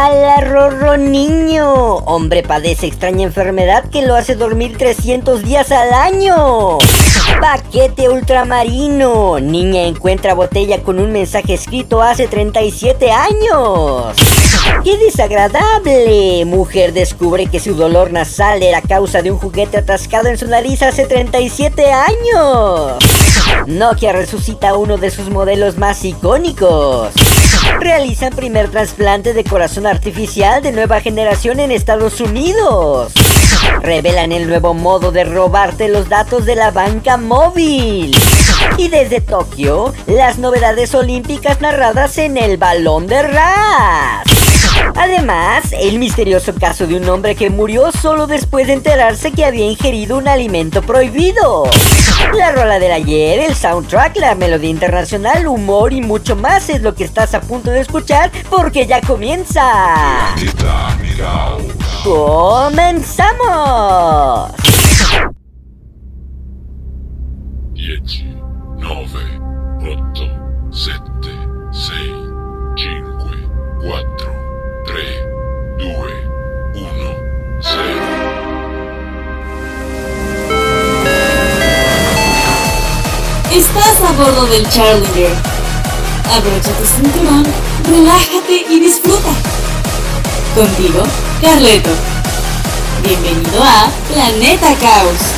¡Hala, Rorro niño! Hombre padece extraña enfermedad que lo hace dormir 300 días al año. Paquete ultramarino. Niña encuentra botella con un mensaje escrito hace 37 años. ¡Qué desagradable! Mujer descubre que su dolor nasal era causa de un juguete atascado en su nariz hace 37 años. Nokia resucita uno de sus modelos más icónicos. Realizan primer trasplante de corazón artificial de nueva generación en Estados Unidos. Revelan el nuevo modo de robarte los datos de la banca móvil. Y desde Tokio, las novedades olímpicas narradas en el balón de Ras. Además, el misterioso caso de un hombre que murió solo después de enterarse que había ingerido un alimento prohibido. La rola del ayer, el soundtrack, la melodía internacional, humor y mucho más es lo que estás a punto de escuchar porque ya comienza. ¡Comenzamos! 10, 9, 8, 7, 6, 5, a bordo del Challenger. Abrocha tu cinturón, relájate y disfruta. Contigo, Carleto. Bienvenido a Planeta Caos.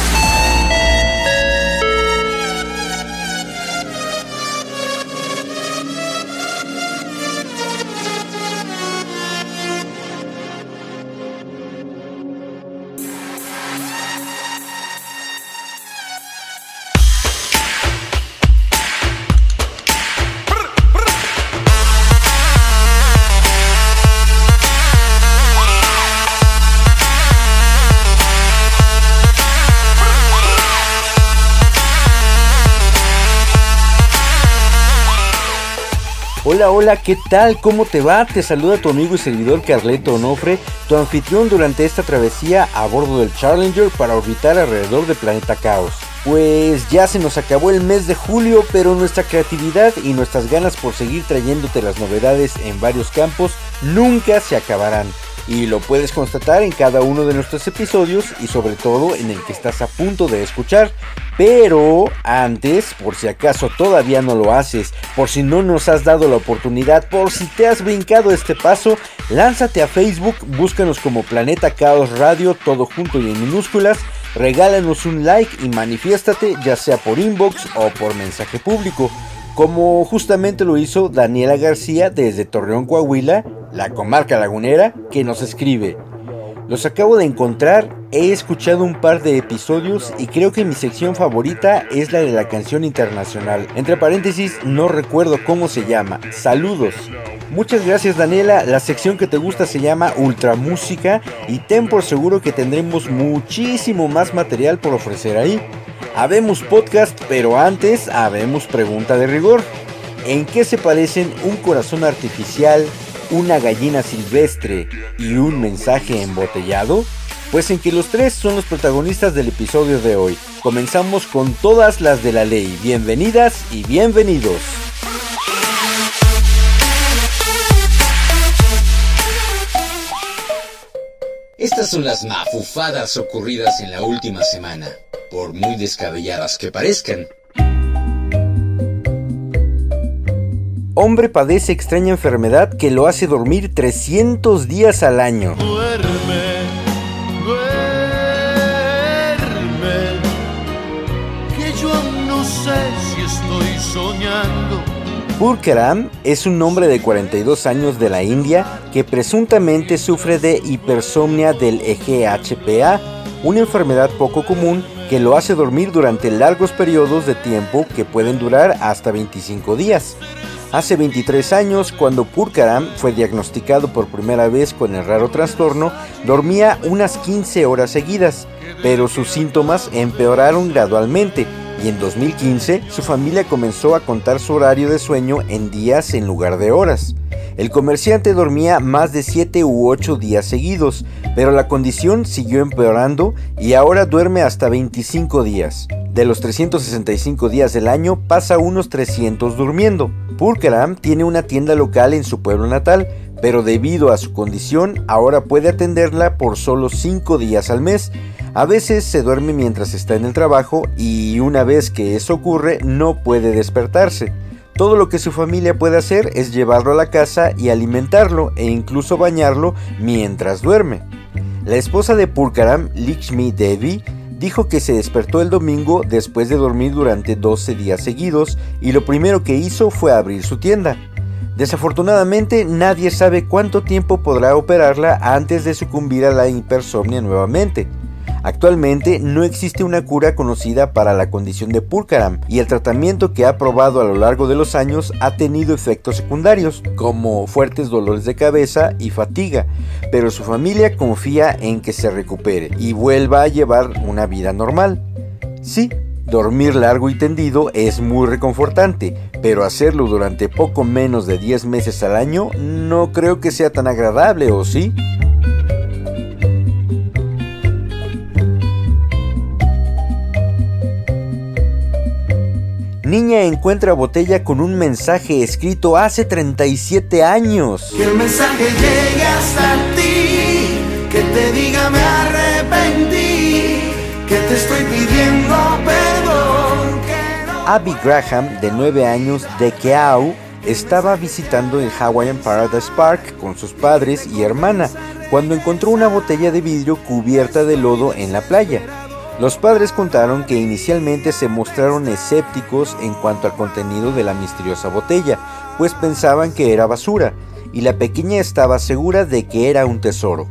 Hola, ¿qué tal? ¿Cómo te va? Te saluda tu amigo y servidor Carleto Onofre, tu anfitrión durante esta travesía a bordo del Challenger para orbitar alrededor del planeta Caos. Pues ya se nos acabó el mes de julio, pero nuestra creatividad y nuestras ganas por seguir trayéndote las novedades en varios campos nunca se acabarán. Y lo puedes constatar en cada uno de nuestros episodios y sobre todo en el que estás a punto de escuchar. Pero antes, por si acaso todavía no lo haces, por si no nos has dado la oportunidad, por si te has brincado este paso, lánzate a Facebook, búscanos como Planeta Caos Radio, todo junto y en minúsculas, regálanos un like y manifiéstate ya sea por inbox o por mensaje público como justamente lo hizo Daniela García desde Torreón, Coahuila, la comarca lagunera, que nos escribe. Los acabo de encontrar, he escuchado un par de episodios y creo que mi sección favorita es la de la canción internacional. Entre paréntesis, no recuerdo cómo se llama. Saludos. Muchas gracias Daniela, la sección que te gusta se llama Ultramúsica y ten por seguro que tendremos muchísimo más material por ofrecer ahí. Habemos podcast, pero antes habemos pregunta de rigor. ¿En qué se parecen un corazón artificial, una gallina silvestre y un mensaje embotellado? Pues en que los tres son los protagonistas del episodio de hoy. Comenzamos con todas las de la ley. Bienvenidas y bienvenidos. Estas son las mafufadas ocurridas en la última semana, por muy descabelladas que parezcan. Hombre padece extraña enfermedad que lo hace dormir 300 días al año. Duerme, Purkaram es un hombre de 42 años de la India que presuntamente sufre de hipersomnia del EGHPA, una enfermedad poco común que lo hace dormir durante largos periodos de tiempo que pueden durar hasta 25 días. Hace 23 años, cuando Purkaram fue diagnosticado por primera vez con el raro trastorno, dormía unas 15 horas seguidas, pero sus síntomas empeoraron gradualmente y en 2015 su familia comenzó a contar su horario de sueño en días en lugar de horas. El comerciante dormía más de 7 u 8 días seguidos, pero la condición siguió empeorando y ahora duerme hasta 25 días. De los 365 días del año pasa unos 300 durmiendo. Purkaram tiene una tienda local en su pueblo natal, pero debido a su condición ahora puede atenderla por solo 5 días al mes. A veces se duerme mientras está en el trabajo y una vez que eso ocurre no puede despertarse. Todo lo que su familia puede hacer es llevarlo a la casa y alimentarlo e incluso bañarlo mientras duerme. La esposa de Purkaram, Likshmi Devi, dijo que se despertó el domingo después de dormir durante 12 días seguidos y lo primero que hizo fue abrir su tienda. Desafortunadamente nadie sabe cuánto tiempo podrá operarla antes de sucumbir a la hipersomnia nuevamente. Actualmente no existe una cura conocida para la condición de Purkaram y el tratamiento que ha probado a lo largo de los años ha tenido efectos secundarios como fuertes dolores de cabeza y fatiga, pero su familia confía en que se recupere y vuelva a llevar una vida normal. Sí, dormir largo y tendido es muy reconfortante, pero hacerlo durante poco menos de 10 meses al año no creo que sea tan agradable, ¿o sí? Niña encuentra botella con un mensaje escrito hace 37 años. Que el mensaje llegue hasta ti, que te diga me arrepentí, que te estoy pidiendo perdón. Abby Graham, de 9 años, de Keau, estaba visitando el Hawaiian Paradise Park con sus padres y hermana cuando encontró una botella de vidrio cubierta de lodo en la playa. Los padres contaron que inicialmente se mostraron escépticos en cuanto al contenido de la misteriosa botella, pues pensaban que era basura, y la pequeña estaba segura de que era un tesoro.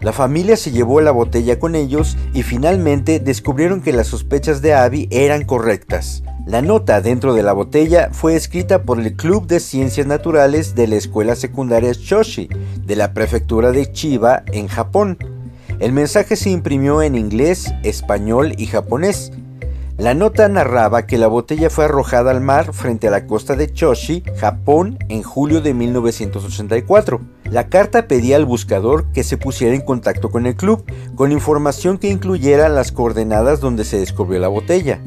La familia se llevó la botella con ellos y finalmente descubrieron que las sospechas de Abby eran correctas. La nota dentro de la botella fue escrita por el Club de Ciencias Naturales de la Escuela Secundaria Shoshi, de la prefectura de Chiba, en Japón. El mensaje se imprimió en inglés, español y japonés. La nota narraba que la botella fue arrojada al mar frente a la costa de Choshi, Japón, en julio de 1984. La carta pedía al buscador que se pusiera en contacto con el club, con información que incluyera las coordenadas donde se descubrió la botella.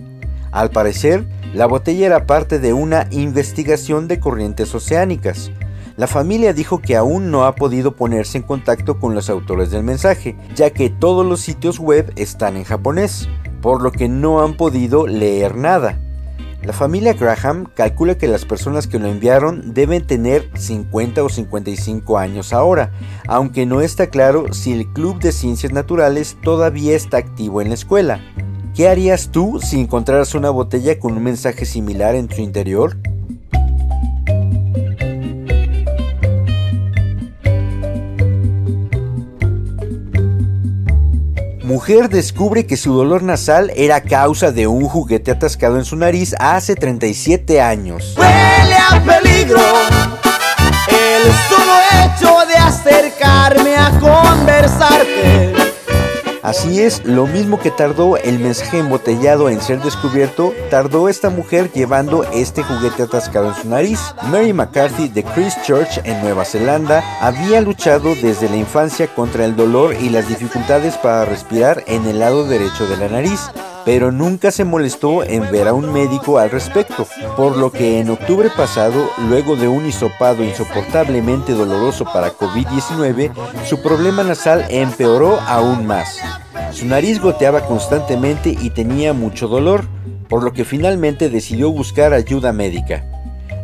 Al parecer, la botella era parte de una investigación de corrientes oceánicas. La familia dijo que aún no ha podido ponerse en contacto con los autores del mensaje, ya que todos los sitios web están en japonés, por lo que no han podido leer nada. La familia Graham calcula que las personas que lo enviaron deben tener 50 o 55 años ahora, aunque no está claro si el Club de Ciencias Naturales todavía está activo en la escuela. ¿Qué harías tú si encontraras una botella con un mensaje similar en su interior? Mujer descubre que su dolor nasal era causa de un juguete atascado en su nariz hace 37 años. Huele a peligro el solo hecho de acercarme a conversarte. Así es, lo mismo que tardó el mensaje embotellado en ser descubierto, tardó esta mujer llevando este juguete atascado en su nariz. Mary McCarthy de Christchurch en Nueva Zelanda había luchado desde la infancia contra el dolor y las dificultades para respirar en el lado derecho de la nariz pero nunca se molestó en ver a un médico al respecto, por lo que en octubre pasado, luego de un hisopado insoportablemente doloroso para COVID-19, su problema nasal empeoró aún más. Su nariz goteaba constantemente y tenía mucho dolor, por lo que finalmente decidió buscar ayuda médica.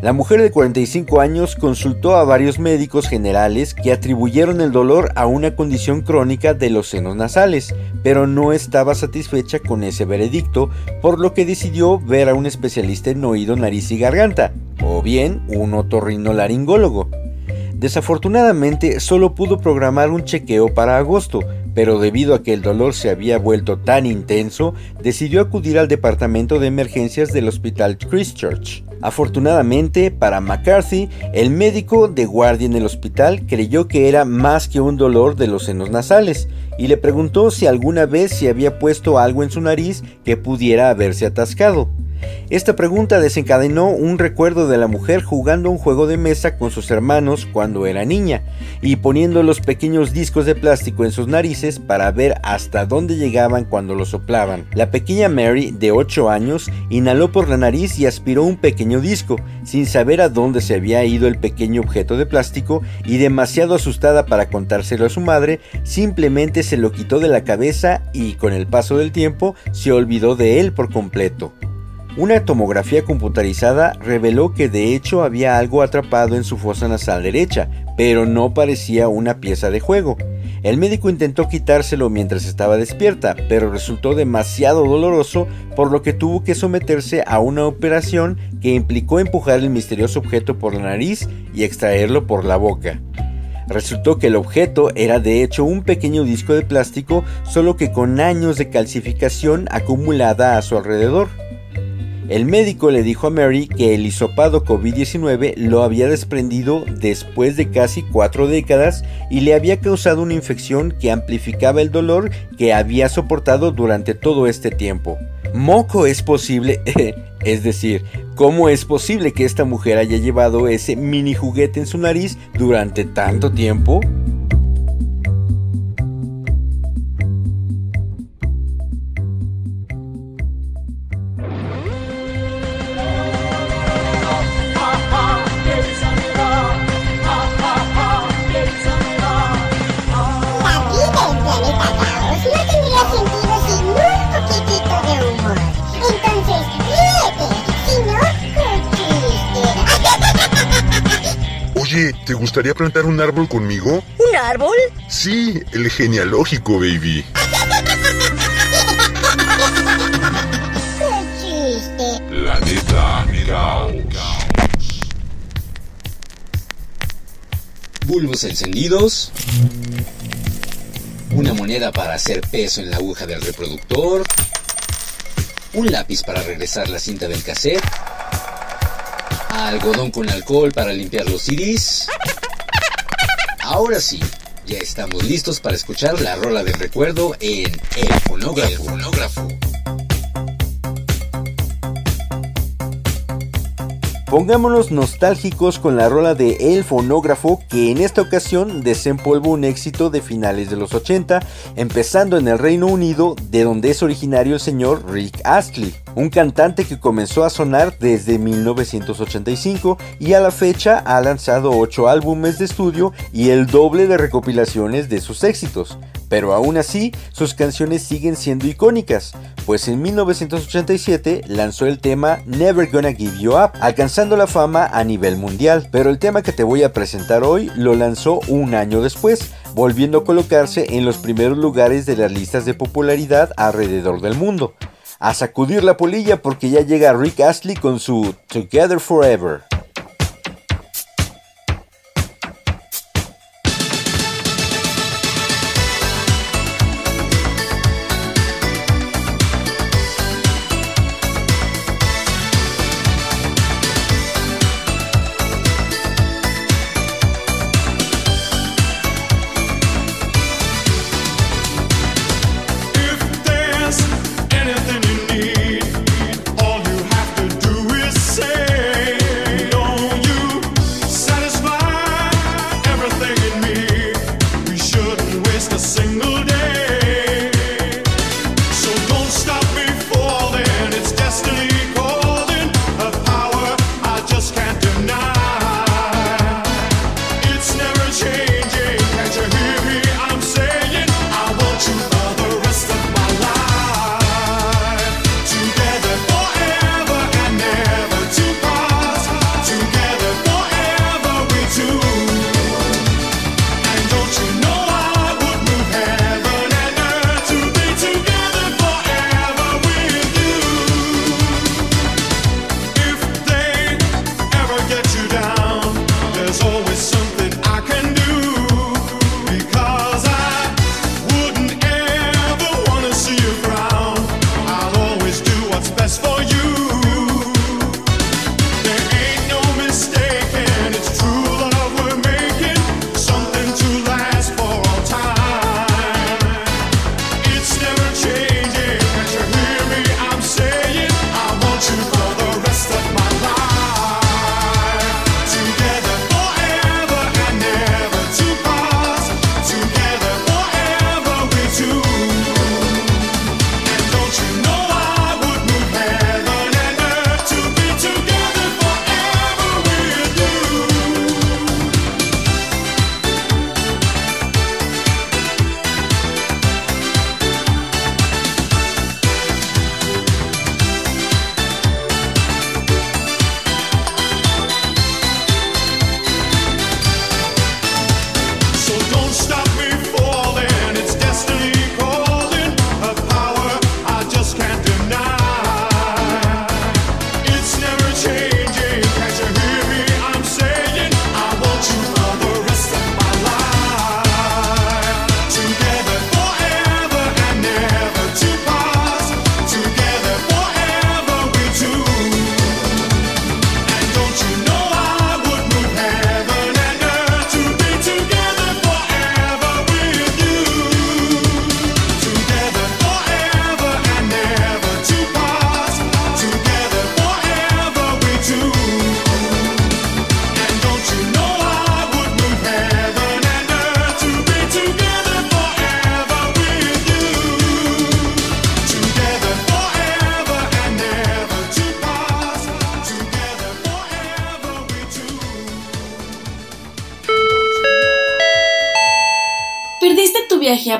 La mujer de 45 años consultó a varios médicos generales que atribuyeron el dolor a una condición crónica de los senos nasales, pero no estaba satisfecha con ese veredicto, por lo que decidió ver a un especialista en oído, nariz y garganta, o bien un otorrinolaringólogo. Desafortunadamente solo pudo programar un chequeo para agosto, pero debido a que el dolor se había vuelto tan intenso, decidió acudir al departamento de emergencias del hospital Christchurch. Afortunadamente para McCarthy, el médico de guardia en el hospital creyó que era más que un dolor de los senos nasales y le preguntó si alguna vez se había puesto algo en su nariz que pudiera haberse atascado. Esta pregunta desencadenó un recuerdo de la mujer jugando un juego de mesa con sus hermanos cuando era niña y poniendo los pequeños discos de plástico en sus narices para ver hasta dónde llegaban cuando los soplaban. La pequeña Mary, de 8 años, inhaló por la nariz y aspiró un pequeño disco, sin saber a dónde se había ido el pequeño objeto de plástico y demasiado asustada para contárselo a su madre, simplemente se lo quitó de la cabeza y con el paso del tiempo se olvidó de él por completo. Una tomografía computarizada reveló que de hecho había algo atrapado en su fosa nasal derecha, pero no parecía una pieza de juego. El médico intentó quitárselo mientras estaba despierta, pero resultó demasiado doloroso, por lo que tuvo que someterse a una operación que implicó empujar el misterioso objeto por la nariz y extraerlo por la boca. Resultó que el objeto era de hecho un pequeño disco de plástico, solo que con años de calcificación acumulada a su alrededor. El médico le dijo a Mary que el hisopado COVID-19 lo había desprendido después de casi cuatro décadas y le había causado una infección que amplificaba el dolor que había soportado durante todo este tiempo. ¿Moco es posible? es decir, ¿cómo es posible que esta mujer haya llevado ese mini juguete en su nariz durante tanto tiempo? ¿Te gustaría plantar un árbol conmigo? ¿Un árbol? Sí, el genealógico, baby. ¡Qué chiste! Planeta Caos. Bulbos encendidos. Una moneda para hacer peso en la aguja del reproductor. Un lápiz para regresar la cinta del cassette algodón con alcohol para limpiar los CDs. Ahora sí, ya estamos listos para escuchar la rola del recuerdo en El Fonógrafo. Pongámonos nostálgicos con la rola de El Fonógrafo que en esta ocasión desempolvó un éxito de finales de los 80, empezando en el Reino Unido, de donde es originario el señor Rick Astley, un cantante que comenzó a sonar desde 1985 y a la fecha ha lanzado 8 álbumes de estudio y el doble de recopilaciones de sus éxitos. Pero aún así, sus canciones siguen siendo icónicas, pues en 1987 lanzó el tema Never Gonna Give You Up, alcanzando la fama a nivel mundial. Pero el tema que te voy a presentar hoy lo lanzó un año después, volviendo a colocarse en los primeros lugares de las listas de popularidad alrededor del mundo. A sacudir la polilla porque ya llega Rick Astley con su Together Forever.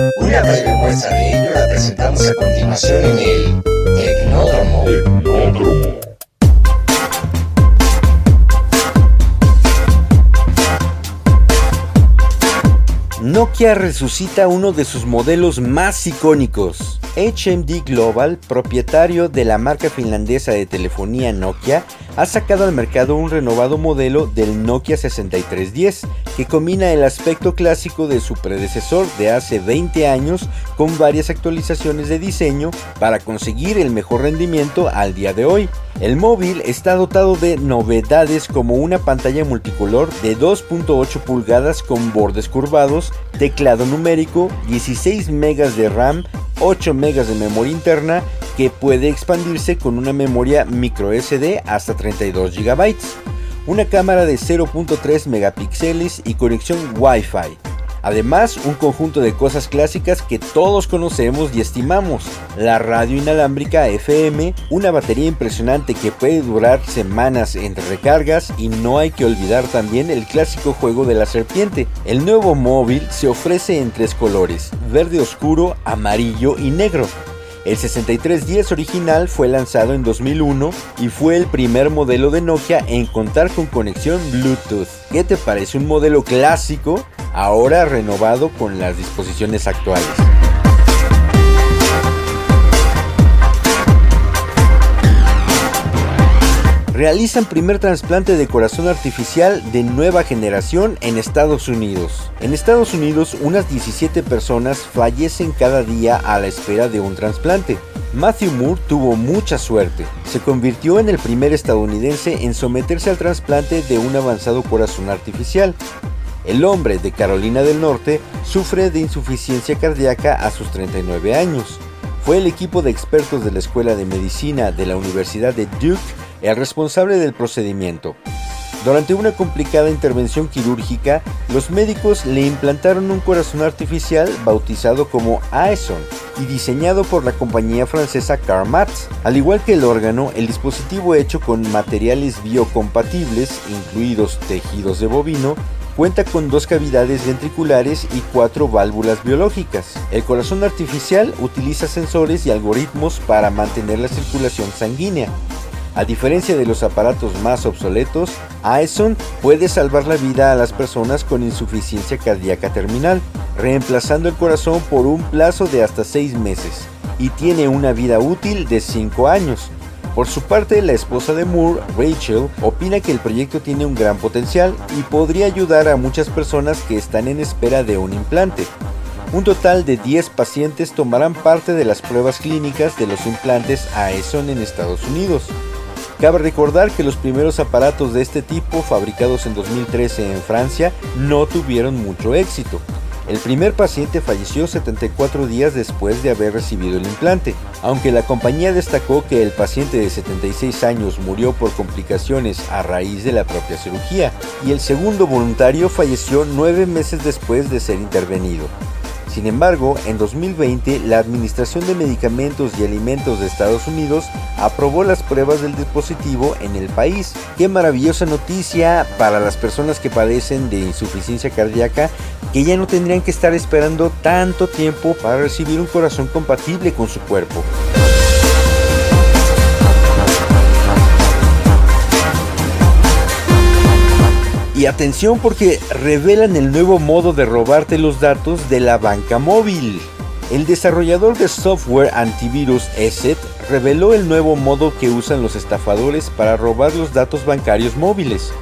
Una breve muestra de ello la presentamos a continuación en el Tecnódromo. Nokia resucita uno de sus modelos más icónicos. HMD Global, propietario de la marca finlandesa de telefonía Nokia, ha sacado al mercado un renovado modelo del Nokia 6310 que combina el aspecto clásico de su predecesor de hace 20 años con varias actualizaciones de diseño para conseguir el mejor rendimiento al día de hoy. El móvil está dotado de novedades como una pantalla multicolor de 2.8 pulgadas con bordes curvados, teclado numérico, 16 megas de RAM, 8 megas de memoria interna que puede expandirse con una memoria micro SD hasta 32 GB, una cámara de 0.3 megapíxeles y conexión Wi-Fi. Además, un conjunto de cosas clásicas que todos conocemos y estimamos. La radio inalámbrica FM, una batería impresionante que puede durar semanas entre recargas y no hay que olvidar también el clásico juego de la serpiente. El nuevo móvil se ofrece en tres colores, verde oscuro, amarillo y negro. El 6310 original fue lanzado en 2001 y fue el primer modelo de Nokia en contar con conexión Bluetooth. ¿Qué te parece un modelo clásico ahora renovado con las disposiciones actuales? Realizan primer trasplante de corazón artificial de nueva generación en Estados Unidos. En Estados Unidos, unas 17 personas fallecen cada día a la espera de un trasplante. Matthew Moore tuvo mucha suerte. Se convirtió en el primer estadounidense en someterse al trasplante de un avanzado corazón artificial. El hombre de Carolina del Norte sufre de insuficiencia cardíaca a sus 39 años. Fue el equipo de expertos de la Escuela de Medicina de la Universidad de Duke el responsable del procedimiento. Durante una complicada intervención quirúrgica, los médicos le implantaron un corazón artificial bautizado como Aeson y diseñado por la compañía francesa Carmat. Al igual que el órgano, el dispositivo hecho con materiales biocompatibles, incluidos tejidos de bovino, cuenta con dos cavidades ventriculares y cuatro válvulas biológicas. El corazón artificial utiliza sensores y algoritmos para mantener la circulación sanguínea, a diferencia de los aparatos más obsoletos, Aeson puede salvar la vida a las personas con insuficiencia cardíaca terminal, reemplazando el corazón por un plazo de hasta 6 meses, y tiene una vida útil de 5 años. Por su parte, la esposa de Moore, Rachel, opina que el proyecto tiene un gran potencial y podría ayudar a muchas personas que están en espera de un implante. Un total de 10 pacientes tomarán parte de las pruebas clínicas de los implantes Aeson en Estados Unidos. Cabe recordar que los primeros aparatos de este tipo, fabricados en 2013 en Francia, no tuvieron mucho éxito. El primer paciente falleció 74 días después de haber recibido el implante, aunque la compañía destacó que el paciente de 76 años murió por complicaciones a raíz de la propia cirugía, y el segundo voluntario falleció nueve meses después de ser intervenido. Sin embargo, en 2020, la Administración de Medicamentos y Alimentos de Estados Unidos aprobó las pruebas del dispositivo en el país. Qué maravillosa noticia para las personas que padecen de insuficiencia cardíaca, que ya no tendrían que estar esperando tanto tiempo para recibir un corazón compatible con su cuerpo. Y atención porque revelan el nuevo modo de robarte los datos de la banca móvil. El desarrollador de software antivirus ESET reveló el nuevo modo que usan los estafadores para robar los datos bancarios móviles.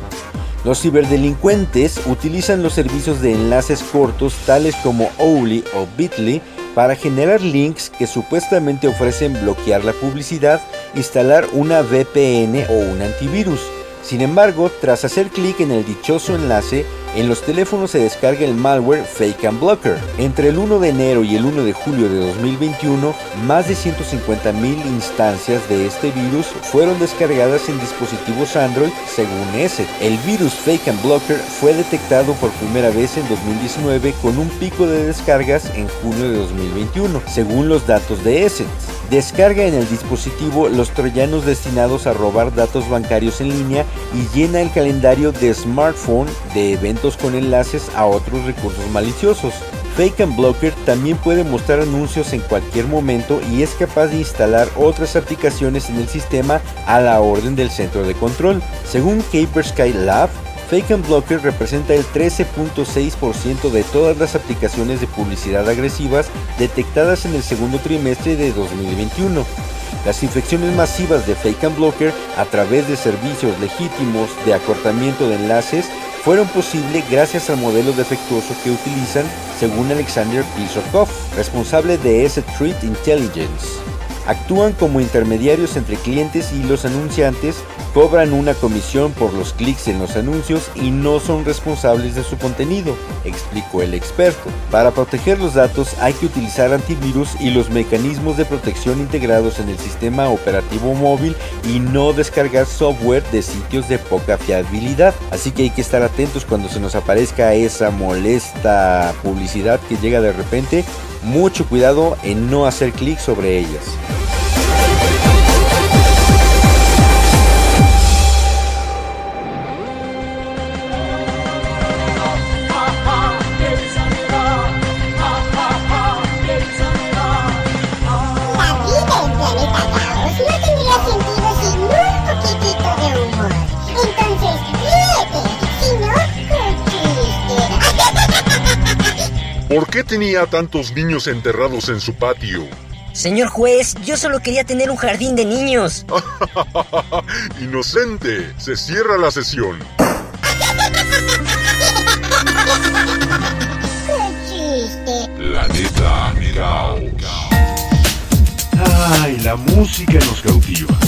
Los ciberdelincuentes utilizan los servicios de enlaces cortos tales como Owly o Bitly para generar links que supuestamente ofrecen bloquear la publicidad, instalar una VPN o un antivirus. Sin embargo, tras hacer clic en el dichoso enlace, En los teléfonos se descarga el malware Fake and Blocker. Entre el 1 de enero y el 1 de julio de 2021, más de 150.000 instancias de este virus fueron descargadas en dispositivos Android según ese. El virus Fake and Blocker fue detectado por primera vez en 2019 con un pico de descargas en junio de 2021, según los datos de Essence. Descarga en el dispositivo los troyanos destinados a robar datos bancarios en línea y llena el calendario de smartphone de eventos con enlaces a otros recursos maliciosos. Fake and Blocker también puede mostrar anuncios en cualquier momento y es capaz de instalar otras aplicaciones en el sistema a la orden del centro de control. Según Sky Lab, Fake and Blocker representa el 13.6% de todas las aplicaciones de publicidad agresivas detectadas en el segundo trimestre de 2021. Las infecciones masivas de Fake and Blocker a través de servicios legítimos de acortamiento de enlaces fueron posibles gracias al modelo defectuoso que utilizan, según Alexander Pisokov, responsable de S Threat Intelligence. Actúan como intermediarios entre clientes y los anunciantes, cobran una comisión por los clics en los anuncios y no son responsables de su contenido, explicó el experto. Para proteger los datos hay que utilizar antivirus y los mecanismos de protección integrados en el sistema operativo móvil y no descargar software de sitios de poca fiabilidad. Así que hay que estar atentos cuando se nos aparezca esa molesta publicidad que llega de repente. Mucho cuidado en no hacer clic sobre ellas. ¿Por qué tenía tantos niños enterrados en su patio? Señor juez, yo solo quería tener un jardín de niños. Inocente, se cierra la sesión. La neta Ay, la música nos cautiva,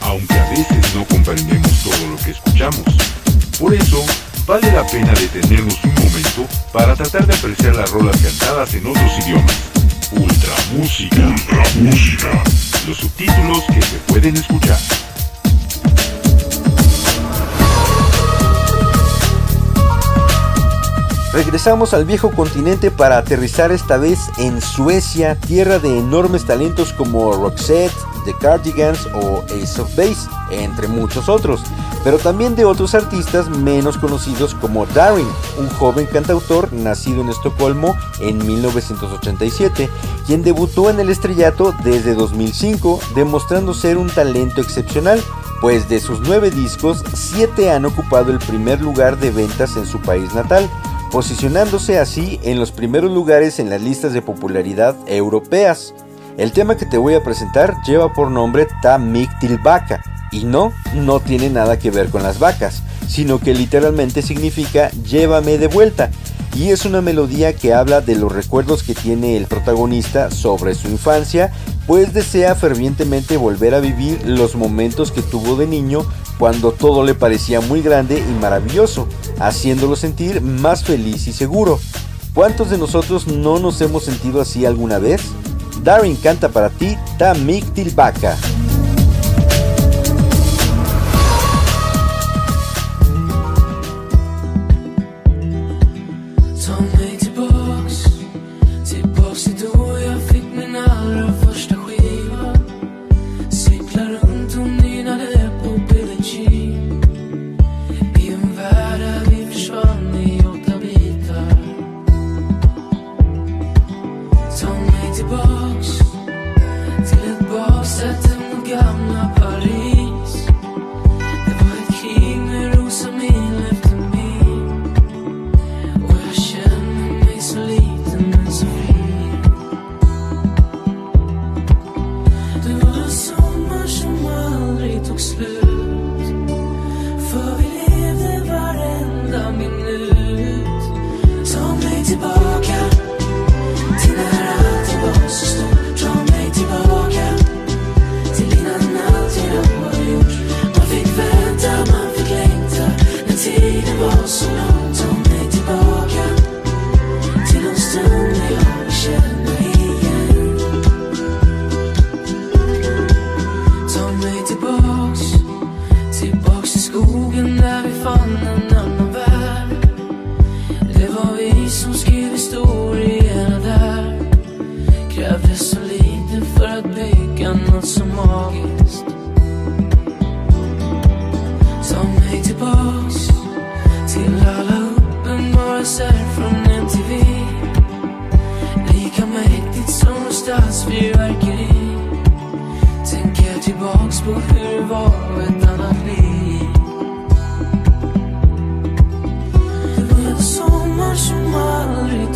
aunque a veces no comprendemos todo lo que escuchamos. Por eso, vale la pena detenernos un momento para tratar de apreciar las rolas cantadas en otros idiomas. Ultra música. Ultra música. Los subtítulos que se pueden escuchar. Regresamos al viejo continente para aterrizar esta vez en Suecia, tierra de enormes talentos como Roxette, The Cardigans o Ace of Base, entre muchos otros, pero también de otros artistas menos conocidos como Darin, un joven cantautor nacido en Estocolmo en 1987, quien debutó en el estrellato desde 2005, demostrando ser un talento excepcional pues de sus nueve discos, siete han ocupado el primer lugar de ventas en su país natal, posicionándose así en los primeros lugares en las listas de popularidad europeas. El tema que te voy a presentar lleva por nombre Tamik Vaca y no, no tiene nada que ver con las vacas, sino que literalmente significa llévame de vuelta y es una melodía que habla de los recuerdos que tiene el protagonista sobre su infancia, pues desea fervientemente volver a vivir los momentos que tuvo de niño cuando todo le parecía muy grande y maravilloso, haciéndolo sentir más feliz y seguro. ¿Cuántos de nosotros no nos hemos sentido así alguna vez? Darin canta para ti Tamik Tilbaka.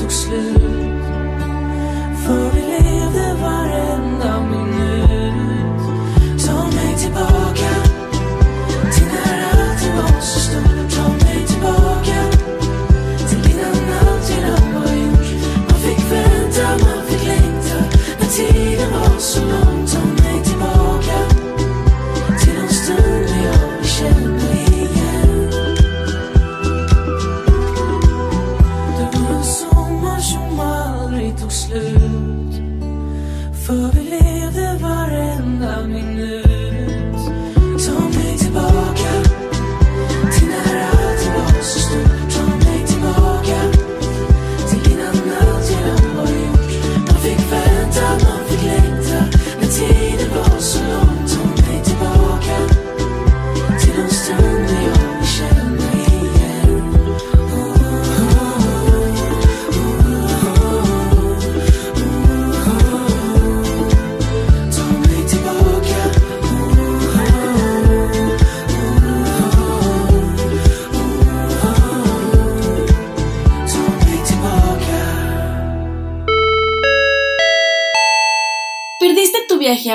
looks.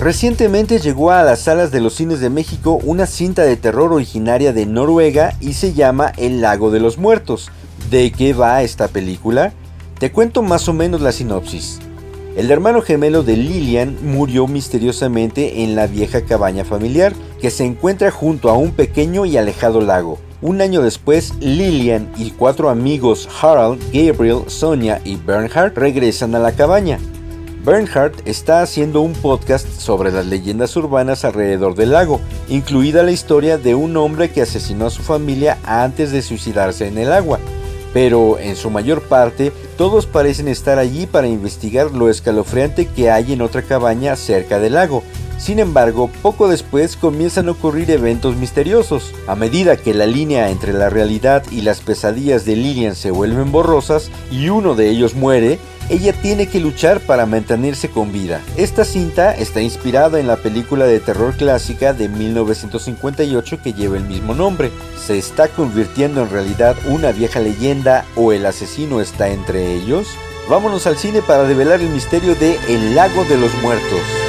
Recientemente llegó a las salas de los cines de México una cinta de terror originaria de Noruega y se llama El lago de los muertos. ¿De qué va esta película? Te cuento más o menos la sinopsis. El hermano gemelo de Lillian murió misteriosamente en la vieja cabaña familiar que se encuentra junto a un pequeño y alejado lago. Un año después, Lillian y cuatro amigos Harald, Gabriel, Sonia y Bernhard regresan a la cabaña. Bernhard está haciendo un podcast sobre las leyendas urbanas alrededor del lago, incluida la historia de un hombre que asesinó a su familia antes de suicidarse en el agua. Pero en su mayor parte, todos parecen estar allí para investigar lo escalofriante que hay en otra cabaña cerca del lago. Sin embargo, poco después comienzan a ocurrir eventos misteriosos. A medida que la línea entre la realidad y las pesadillas de Lillian se vuelven borrosas y uno de ellos muere, ella tiene que luchar para mantenerse con vida. Esta cinta está inspirada en la película de terror clásica de 1958 que lleva el mismo nombre. ¿Se está convirtiendo en realidad una vieja leyenda o el asesino está entre ellos? Vámonos al cine para develar el misterio de El lago de los muertos.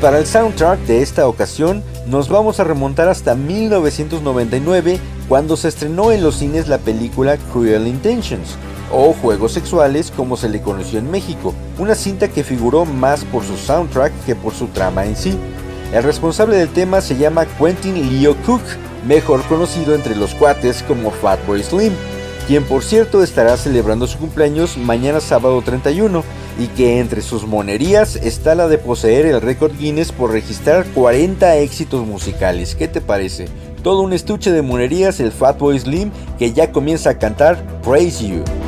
Para el soundtrack de esta ocasión nos vamos a remontar hasta 1999 cuando se estrenó en los cines la película Cruel Intentions o Juegos Sexuales como se le conoció en México, una cinta que figuró más por su soundtrack que por su trama en sí. El responsable del tema se llama Quentin Leo Cook, mejor conocido entre los cuates como Fatboy Slim, quien por cierto estará celebrando su cumpleaños mañana sábado 31 y que entre sus monerías está la de poseer el récord Guinness por registrar 40 éxitos musicales. ¿Qué te parece? Todo un estuche de monerías el Fatboy Slim que ya comienza a cantar Praise You.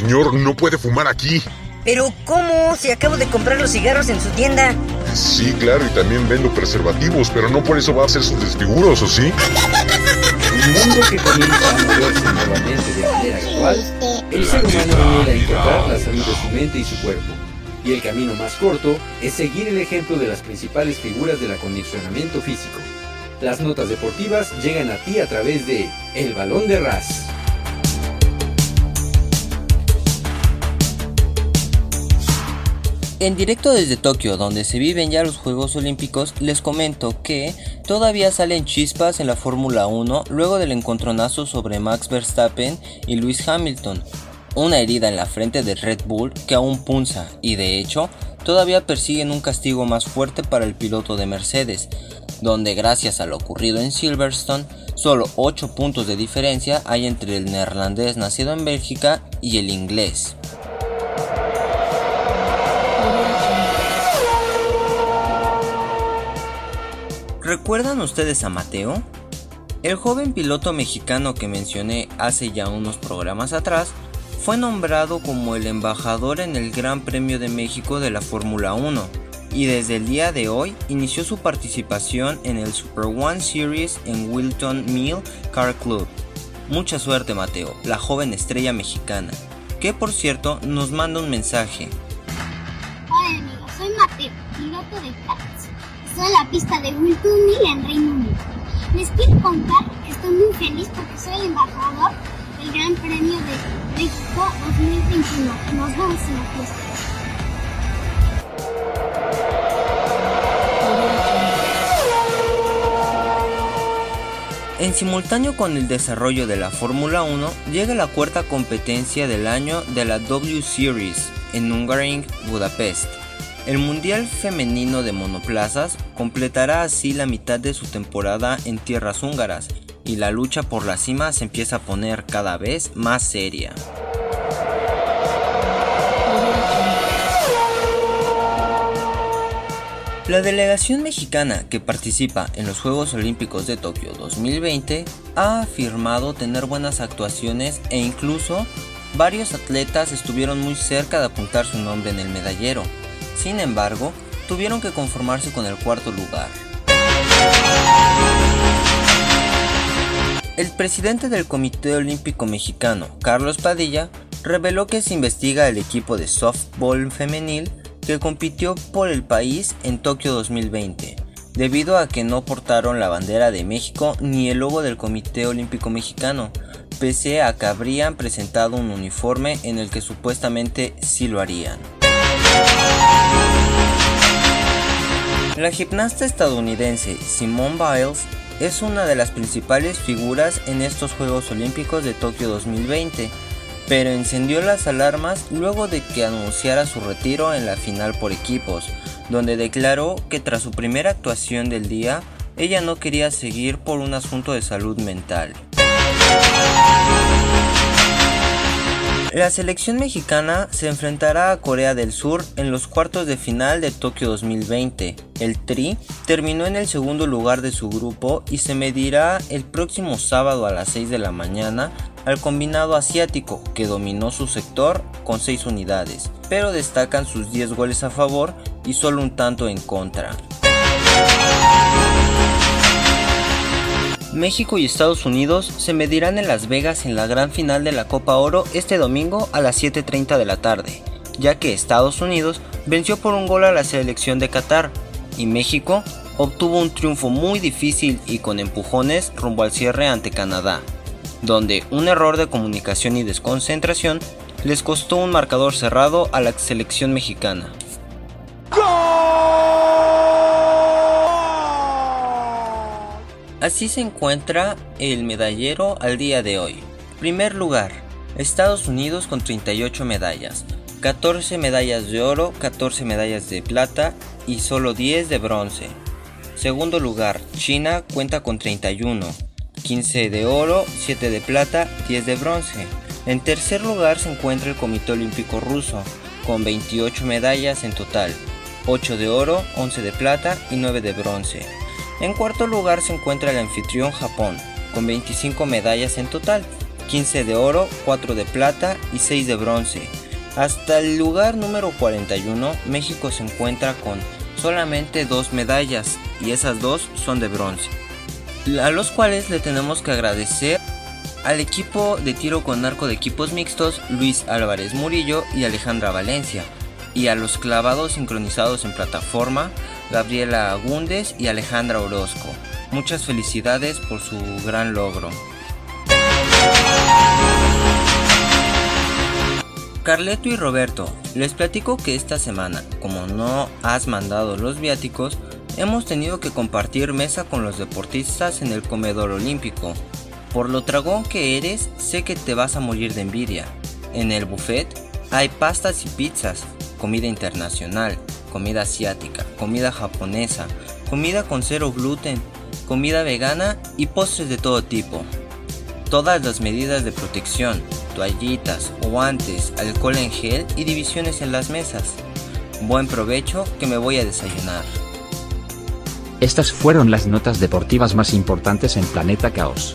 Señor no puede fumar aquí. Pero ¿cómo? Si acabo de comprar los cigarros en su tienda. Sí, claro, y también vendo preservativos, pero no por eso va a hacer sus desfiguros, ¿o sí? Un mundo que comienza a moverse nuevamente de manera actual, el ser humano anhela encontrar la salud de su mente y su cuerpo. Y el camino más corto es seguir el ejemplo de las principales figuras del acondicionamiento físico. Las notas deportivas llegan a ti a través de El Balón de Ras. En directo desde Tokio, donde se viven ya los Juegos Olímpicos, les comento que todavía salen chispas en la Fórmula 1 luego del encontronazo sobre Max Verstappen y Lewis Hamilton. Una herida en la frente de Red Bull que aún punza y de hecho todavía persiguen un castigo más fuerte para el piloto de Mercedes, donde gracias a lo ocurrido en Silverstone, solo 8 puntos de diferencia hay entre el neerlandés nacido en Bélgica y el inglés. ¿Recuerdan ustedes a Mateo? El joven piloto mexicano que mencioné hace ya unos programas atrás fue nombrado como el embajador en el Gran Premio de México de la Fórmula 1 y desde el día de hoy inició su participación en el Super One Series en Wilton Mill Car Club. Mucha suerte Mateo, la joven estrella mexicana, que por cierto nos manda un mensaje. La pista de Mill en Reino Unido. Les quiero contar que estoy muy feliz porque soy el embajador del Gran Premio de México 2021. Nos vemos en la fiesta. En simultáneo con el desarrollo de la Fórmula 1, llega la cuarta competencia del año de la W Series en Hungaroring, Budapest. El Mundial Femenino de Monoplazas completará así la mitad de su temporada en tierras húngaras y la lucha por la cima se empieza a poner cada vez más seria. La delegación mexicana que participa en los Juegos Olímpicos de Tokio 2020 ha afirmado tener buenas actuaciones e incluso varios atletas estuvieron muy cerca de apuntar su nombre en el medallero. Sin embargo, tuvieron que conformarse con el cuarto lugar. El presidente del Comité Olímpico Mexicano, Carlos Padilla, reveló que se investiga el equipo de softball femenil que compitió por el país en Tokio 2020, debido a que no portaron la bandera de México ni el logo del Comité Olímpico Mexicano, pese a que habrían presentado un uniforme en el que supuestamente sí lo harían. La gimnasta estadounidense Simone Biles es una de las principales figuras en estos Juegos Olímpicos de Tokio 2020, pero encendió las alarmas luego de que anunciara su retiro en la final por equipos, donde declaró que tras su primera actuación del día, ella no quería seguir por un asunto de salud mental. La selección mexicana se enfrentará a Corea del Sur en los cuartos de final de Tokio 2020. El Tri terminó en el segundo lugar de su grupo y se medirá el próximo sábado a las 6 de la mañana al combinado asiático que dominó su sector con 6 unidades, pero destacan sus 10 goles a favor y solo un tanto en contra. México y Estados Unidos se medirán en Las Vegas en la gran final de la Copa Oro este domingo a las 7.30 de la tarde, ya que Estados Unidos venció por un gol a la selección de Qatar y México obtuvo un triunfo muy difícil y con empujones rumbo al cierre ante Canadá, donde un error de comunicación y desconcentración les costó un marcador cerrado a la selección mexicana. Así se encuentra el medallero al día de hoy. Primer lugar, Estados Unidos con 38 medallas, 14 medallas de oro, 14 medallas de plata y solo 10 de bronce. Segundo lugar, China cuenta con 31, 15 de oro, 7 de plata, 10 de bronce. En tercer lugar se encuentra el Comité Olímpico Ruso, con 28 medallas en total, 8 de oro, 11 de plata y 9 de bronce. En cuarto lugar se encuentra el anfitrión Japón, con 25 medallas en total, 15 de oro, 4 de plata y 6 de bronce. Hasta el lugar número 41, México se encuentra con solamente dos medallas y esas dos son de bronce. A los cuales le tenemos que agradecer al equipo de tiro con arco de equipos mixtos Luis Álvarez Murillo y Alejandra Valencia, y a los clavados sincronizados en plataforma Gabriela Agúndez y Alejandra Orozco. Muchas felicidades por su gran logro. Carleto y Roberto, les platico que esta semana, como no has mandado los viáticos, hemos tenido que compartir mesa con los deportistas en el comedor olímpico. Por lo dragón que eres, sé que te vas a morir de envidia. En el buffet hay pastas y pizzas, comida internacional, comida asiática, comida japonesa, comida con cero gluten, comida vegana y postres de todo tipo. Todas las medidas de protección, toallitas, guantes, alcohol en gel y divisiones en las mesas. Buen provecho que me voy a desayunar. Estas fueron las notas deportivas más importantes en Planeta Caos.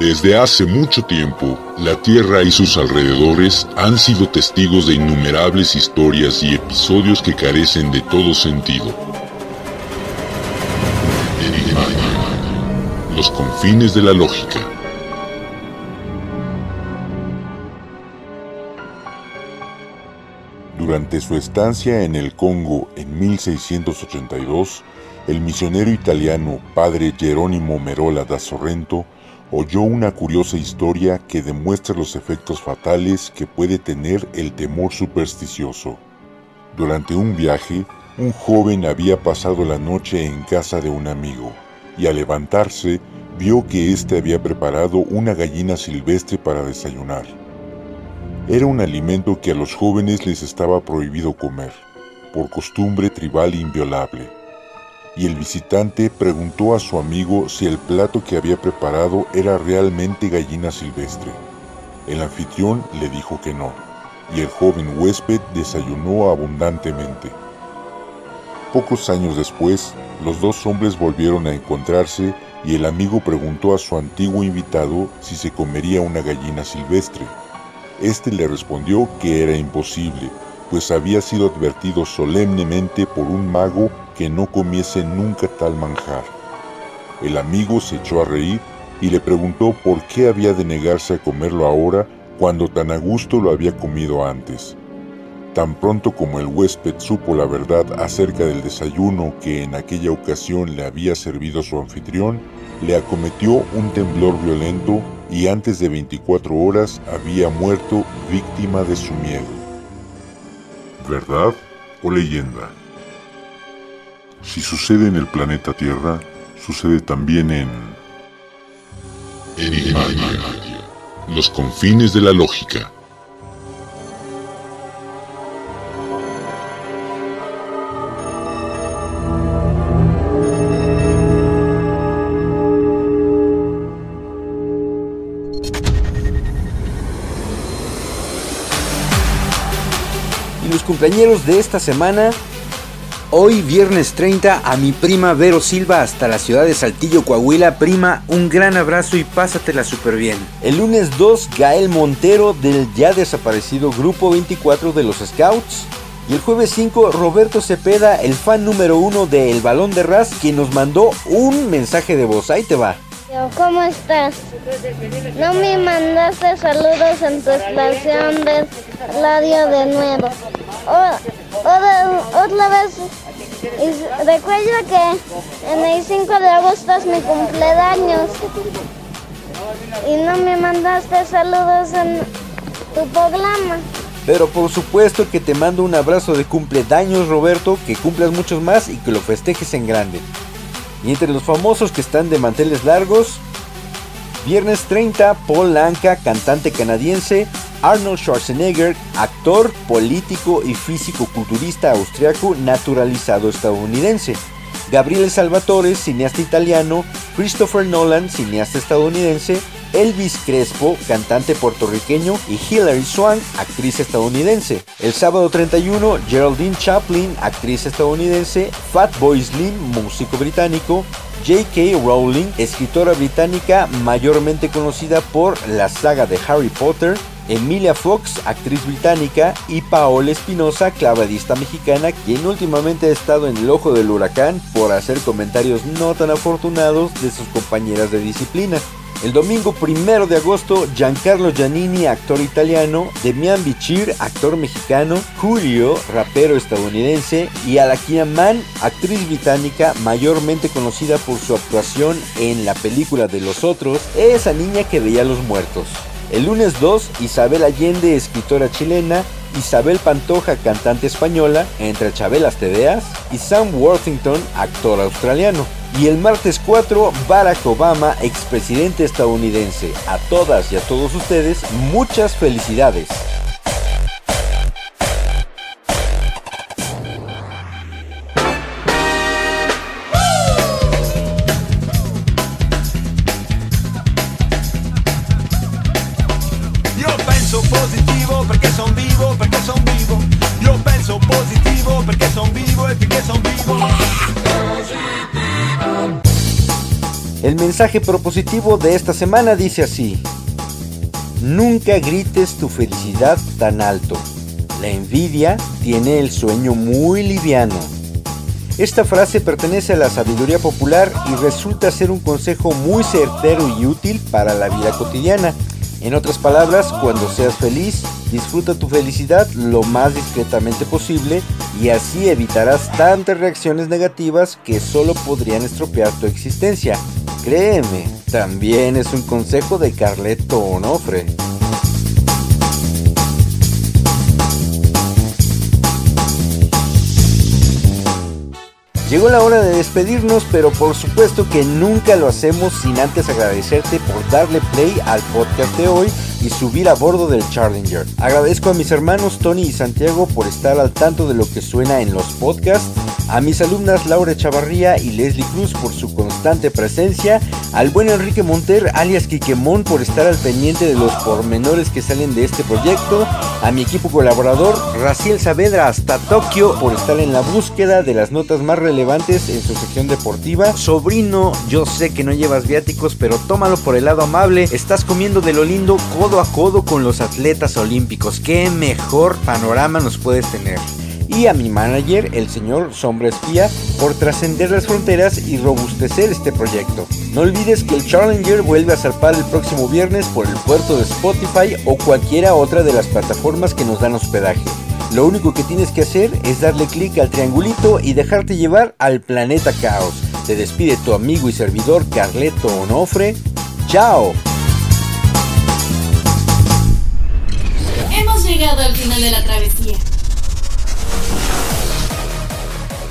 Desde hace mucho tiempo, la Tierra y sus alrededores han sido testigos de innumerables historias y episodios que carecen de todo sentido. Los confines de la lógica. Durante su estancia en el Congo en 1682, el misionero italiano padre Jerónimo Merola da Sorrento oyó una curiosa historia que demuestra los efectos fatales que puede tener el temor supersticioso. Durante un viaje, un joven había pasado la noche en casa de un amigo y al levantarse vio que éste había preparado una gallina silvestre para desayunar. Era un alimento que a los jóvenes les estaba prohibido comer, por costumbre tribal inviolable y el visitante preguntó a su amigo si el plato que había preparado era realmente gallina silvestre. El anfitrión le dijo que no, y el joven huésped desayunó abundantemente. Pocos años después, los dos hombres volvieron a encontrarse y el amigo preguntó a su antiguo invitado si se comería una gallina silvestre. Este le respondió que era imposible, pues había sido advertido solemnemente por un mago que no comiese nunca tal manjar. El amigo se echó a reír y le preguntó por qué había de negarse a comerlo ahora cuando tan a gusto lo había comido antes. Tan pronto como el huésped supo la verdad acerca del desayuno que en aquella ocasión le había servido su anfitrión, le acometió un temblor violento y antes de 24 horas había muerto víctima de su miedo. ¿Verdad o leyenda? Si sucede en el planeta Tierra, sucede también en... Enigmatia. Los confines de la lógica. Y los cumpleañeros de esta semana Hoy, viernes 30, a mi prima Vero Silva hasta la ciudad de Saltillo, Coahuila. Prima, un gran abrazo y pásatela súper bien. El lunes 2, Gael Montero del ya desaparecido Grupo 24 de los Scouts. Y el jueves 5, Roberto Cepeda, el fan número uno de El Balón de Ras, quien nos mandó un mensaje de voz. Ahí te va. ¿Cómo estás? No me mandaste saludos en tu estación de radio de nuevo. otra, otra vez, y recuerda que en el 5 de agosto es mi cumpleaños y no me mandaste saludos en tu programa. Pero por supuesto que te mando un abrazo de cumpleaños Roberto, que cumplas muchos más y que lo festejes en grande. Y entre los famosos que están de manteles largos, viernes 30, Paul Anka, cantante canadiense, Arnold Schwarzenegger, actor, político y físico-culturista austriaco naturalizado estadounidense. Gabriele Salvatore, cineasta italiano, Christopher Nolan, cineasta estadounidense, Elvis Crespo, cantante puertorriqueño, y Hilary Swank, actriz estadounidense. El sábado 31, Geraldine Chaplin, actriz estadounidense, Fatboy Slim, músico británico, J.K. Rowling, escritora británica mayormente conocida por la saga de Harry Potter, Emilia Fox, actriz británica, y Paola Espinosa, clavadista mexicana, quien últimamente ha estado en el ojo del huracán por hacer comentarios no tan afortunados de sus compañeras de disciplina. El domingo primero de agosto, Giancarlo Giannini, actor italiano, Demian Bichir, actor mexicano, Julio, rapero estadounidense, y Alakia Mann, actriz británica mayormente conocida por su actuación en la película de Los Otros, esa niña que veía los muertos. El lunes 2, Isabel Allende, escritora chilena, Isabel Pantoja, cantante española, entre Chabelas Tedeas, y Sam Worthington, actor australiano. Y el martes 4, Barack Obama, expresidente estadounidense. A todas y a todos ustedes, muchas felicidades. Mensaje propositivo de esta semana dice así. Nunca grites tu felicidad tan alto. La envidia tiene el sueño muy liviano. Esta frase pertenece a la sabiduría popular y resulta ser un consejo muy certero y útil para la vida cotidiana. En otras palabras, cuando seas feliz, disfruta tu felicidad lo más discretamente posible y así evitarás tantas reacciones negativas que solo podrían estropear tu existencia. Créeme, también es un consejo de Carleto Onofre. Llegó la hora de despedirnos, pero por supuesto que nunca lo hacemos sin antes agradecerte por darle play al podcast de hoy y subir a bordo del Challenger. Agradezco a mis hermanos Tony y Santiago por estar al tanto de lo que suena en los podcasts, a mis alumnas Laura Chavarría y Leslie Cruz por su constante presencia, al buen Enrique Monter alias Quiquemón por estar al pendiente de los pormenores que salen de este proyecto, a mi equipo colaborador Raciel Saavedra hasta Tokio por estar en la búsqueda de las notas más relevantes en su sección deportiva. Sobrino, yo sé que no llevas viáticos, pero tómalo por el lado amable, estás comiendo de lo lindo codo a codo con los atletas olímpicos. ¿Qué mejor panorama nos puedes tener? Y a mi manager, el señor Sombra Espía, por trascender las fronteras y robustecer este proyecto. No olvides que el Challenger vuelve a zarpar el próximo viernes por el puerto de Spotify o cualquiera otra de las plataformas que nos dan hospedaje. Lo único que tienes que hacer es darle clic al triangulito y dejarte llevar al planeta caos. Se despide tu amigo y servidor Carleto Onofre. ¡Chao! Hemos llegado al final de la travesía.